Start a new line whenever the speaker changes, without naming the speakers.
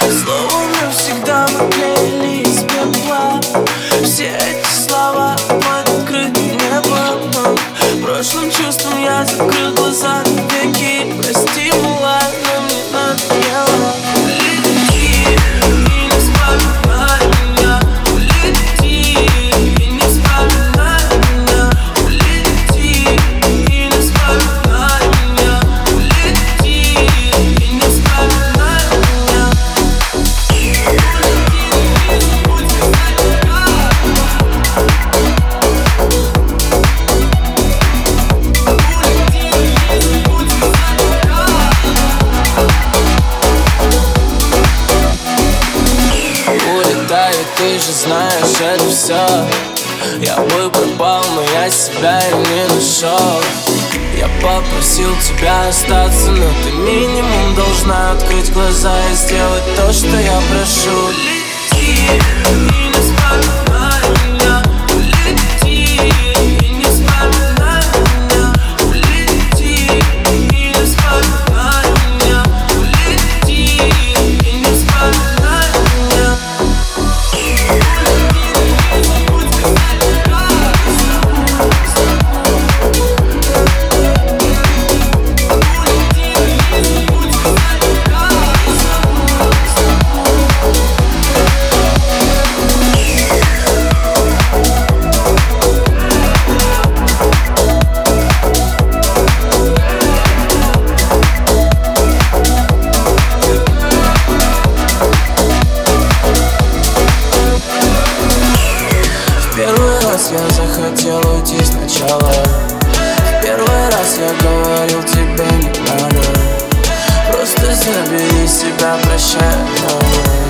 Словно всегда мы клеились бедла. Все эти Да и ты же знаешь это все Я бы пропал, но я себя и не нашел Я попросил тебя остаться, но ты минимум должна открыть глаза и сделать то, что я прошу. Лети, не спать я захотел уйти сначала. В первый раз я говорил тебе не надо. Просто забери себя, прощай, но